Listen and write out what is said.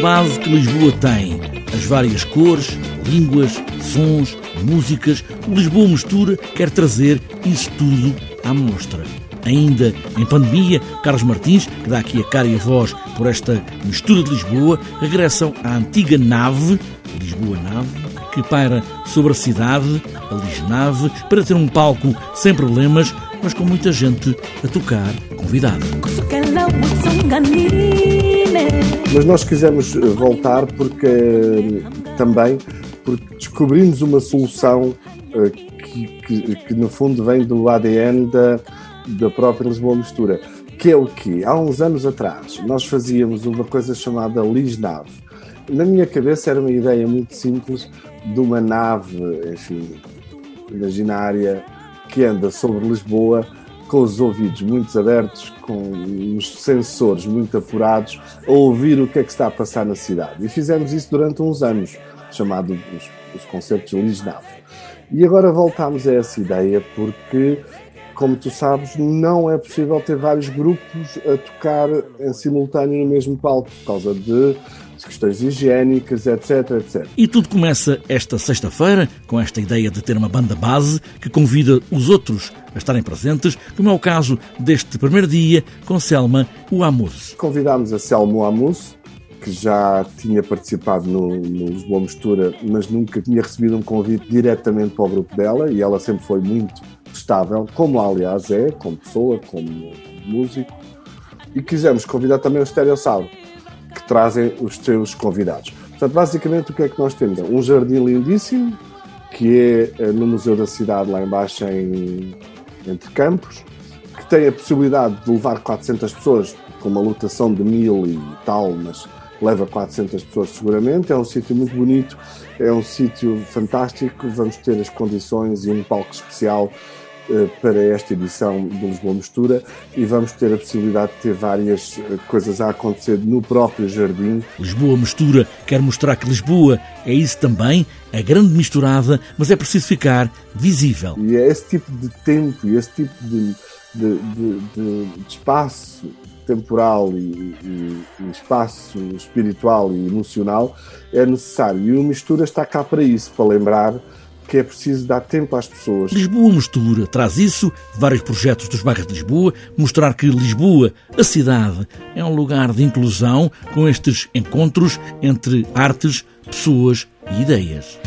base que Lisboa tem. As várias cores, línguas, sons, músicas. O Lisboa Mistura quer trazer isso tudo à mostra. Ainda em pandemia, Carlos Martins, que dá aqui a cara e a voz por esta mistura de Lisboa, regressam à antiga nave, Lisboa Nave, que paira sobre a cidade, a Lisnave, para ter um palco sem problemas, mas com muita gente a tocar convidada. Mas nós quisemos voltar porque também porque descobrimos uma solução eh, que, que, que no fundo vem do ADN da, da própria Lisboa Mistura, que é o que há uns anos atrás nós fazíamos uma coisa chamada Lisnave. Na minha cabeça era uma ideia muito simples de uma nave, enfim, imaginária que anda sobre Lisboa com os ouvidos muito abertos, com os sensores muito apurados, a ouvir o que é que está a passar na cidade. E fizemos isso durante uns anos, chamado os, os concertos Lisnave. E agora voltamos a essa ideia porque como tu sabes, não é possível ter vários grupos a tocar em simultâneo no mesmo palco, por causa de questões higiênicas, etc, etc. E tudo começa esta sexta-feira com esta ideia de ter uma banda base que convida os outros a estarem presentes, como é o caso deste primeiro dia com Selma Uamus. Convidámos a Selma Uamus, que já tinha participado no, no Lisboa Mistura, mas nunca tinha recebido um convite diretamente para o grupo dela, e ela sempre foi muito estável, como aliás é, como pessoa, como músico, e quisemos convidar também o Stereossauro, que trazem os seus convidados. Portanto, basicamente o que é que nós temos? Um jardim lindíssimo, que é no Museu da Cidade, lá embaixo em, entre campos, que tem a possibilidade de levar 400 pessoas, com uma lotação de mil e tal, mas leva 400 pessoas seguramente. É um sítio muito bonito, é um sítio fantástico. Vamos ter as condições e um palco especial eh, para esta edição do Lisboa Mistura e vamos ter a possibilidade de ter várias eh, coisas a acontecer no próprio jardim. Lisboa Mistura quer mostrar que Lisboa é isso também, é grande misturada, mas é preciso ficar visível. E é esse tipo de tempo e esse tipo de, de, de, de espaço temporal e, e, e, espaço espiritual e emocional é necessário. E o Mistura está cá para isso, para lembrar que é preciso dar tempo às pessoas. Lisboa Mistura traz isso, vários projetos dos bairros de Lisboa, mostrar que Lisboa, a cidade, é um lugar de inclusão com estes encontros entre artes, pessoas e ideias.